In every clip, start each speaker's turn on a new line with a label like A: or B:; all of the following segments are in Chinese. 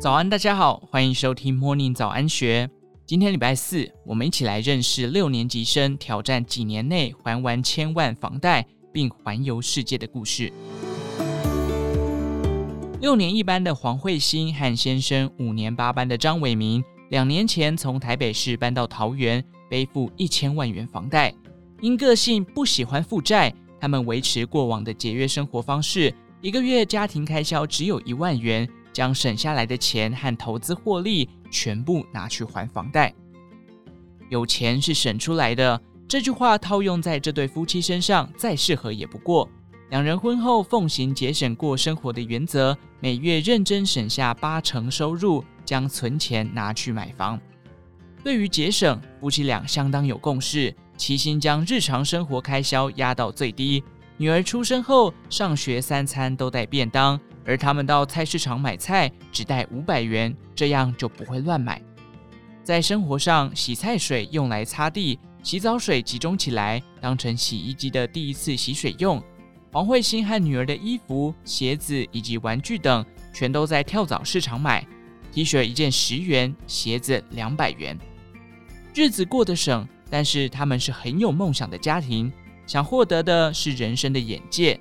A: 早安，大家好，欢迎收听 Morning 早安学。今天礼拜四，我们一起来认识六年级生挑战几年内还完千万房贷并环游世界的故事。六年一班的黄慧欣和先生，五年八班的张伟明，两年前从台北市搬到桃园，背负一千万元房贷。因个性不喜欢负债，他们维持过往的节约生活方式，一个月家庭开销只有一万元。将省下来的钱和投资获利全部拿去还房贷。有钱是省出来的，这句话套用在这对夫妻身上再适合也不过。两人婚后奉行节省过生活的原则，每月认真省下八成收入，将存钱拿去买房。对于节省，夫妻俩相当有共识，齐心将日常生活开销压到最低。女儿出生后，上学三餐都带便当。而他们到菜市场买菜只带五百元，这样就不会乱买。在生活上，洗菜水用来擦地，洗澡水集中起来当成洗衣机的第一次洗水用。黄慧欣和女儿的衣服、鞋子以及玩具等，全都在跳蚤市场买。T 恤一件十元，鞋子两百元。日子过得省，但是他们是很有梦想的家庭，想获得的是人生的眼界。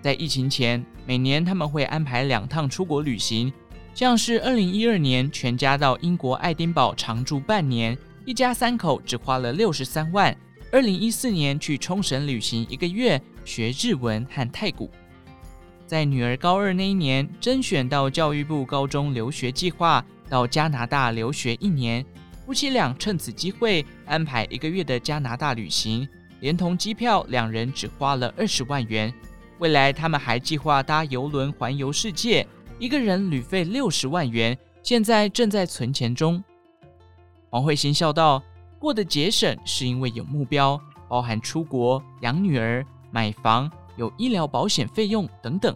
A: 在疫情前，每年他们会安排两趟出国旅行，像是二零一二年全家到英国爱丁堡常住半年，一家三口只花了六十三万；二零一四年去冲绳旅行一个月，学日文和太鼓。在女儿高二那一年，甄选到教育部高中留学计划，到加拿大留学一年，夫妻俩趁此机会安排一个月的加拿大旅行，连同机票，两人只花了二十万元。未来他们还计划搭邮轮环游世界，一个人旅费六十万元，现在正在存钱中。黄慧欣笑道：“过得节省是因为有目标，包含出国、养女儿、买房、有医疗保险费用等等。”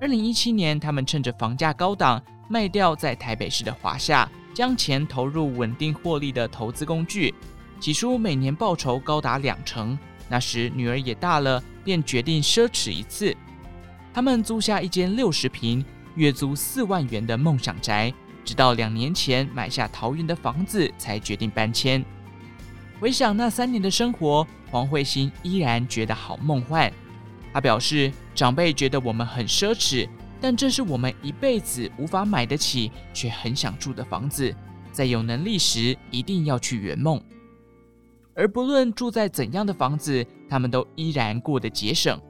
A: 二零一七年，他们趁着房价高档，卖掉在台北市的华夏，将钱投入稳定获利的投资工具，起初每年报酬高达两成。那时女儿也大了，便决定奢侈一次。他们租下一间六十平、月租四万元的梦想宅，直到两年前买下桃园的房子，才决定搬迁。回想那三年的生活，黄慧欣依然觉得好梦幻。她表示，长辈觉得我们很奢侈，但这是我们一辈子无法买得起却很想住的房子，在有能力时一定要去圆梦。而不论住在怎样的房子，他们都依然过得节省，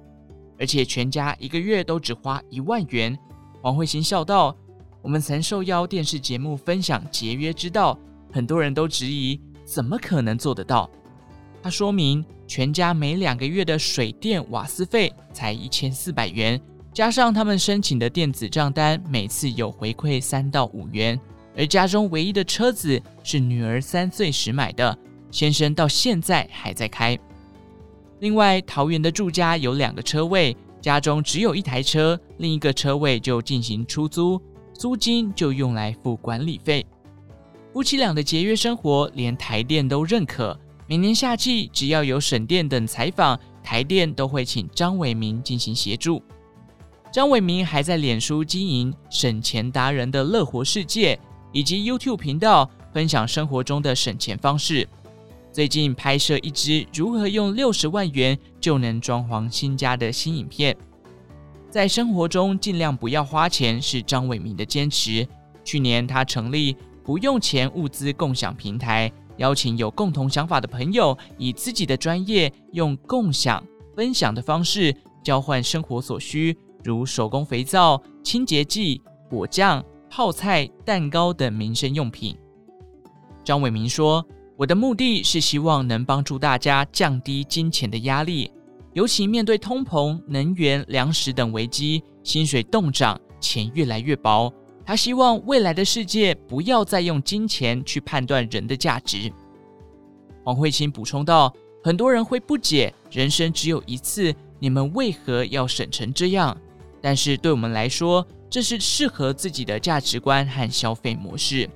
A: 而且全家一个月都只花一万元。黄慧欣笑道：“我们曾受邀电视节目分享节约之道，很多人都质疑怎么可能做得到。”他说明，全家每两个月的水电瓦斯费才一千四百元，加上他们申请的电子账单，每次有回馈三到五元。而家中唯一的车子是女儿三岁时买的。先生到现在还在开。另外，桃园的住家有两个车位，家中只有一台车，另一个车位就进行出租，租金就用来付管理费。夫妻俩的节约生活，连台电都认可。每年夏季，只要有省电等采访，台电都会请张伟明进行协助。张伟明还在脸书经营省钱达人的乐活世界，以及 YouTube 频道分享生活中的省钱方式。最近拍摄一支如何用六十万元就能装潢新家的新影片。在生活中尽量不要花钱是张伟明的坚持。去年他成立不用钱物资共享平台，邀请有共同想法的朋友，以自己的专业用共享分享的方式交换生活所需，如手工肥皂、清洁剂、果酱、泡菜、蛋糕等民生用品。张伟明说。我的目的是希望能帮助大家降低金钱的压力，尤其面对通膨、能源、粮食等危机，薪水冻涨，钱越来越薄。他希望未来的世界不要再用金钱去判断人的价值。黄慧清补充道：“很多人会不解，人生只有一次，你们为何要省成这样？但是对我们来说，这是适合自己的价值观和消费模式。”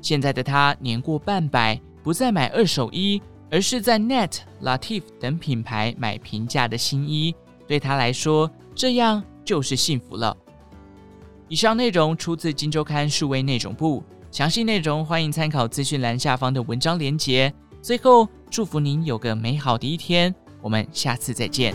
A: 现在的他年过半百，不再买二手衣，而是在 Net、Latif 等品牌买平价的新衣。对他来说，这样就是幸福了。以上内容出自《金周刊》数位内容部，详细内容欢迎参考资讯栏下方的文章连结。最后，祝福您有个美好的一天，我们下次再见。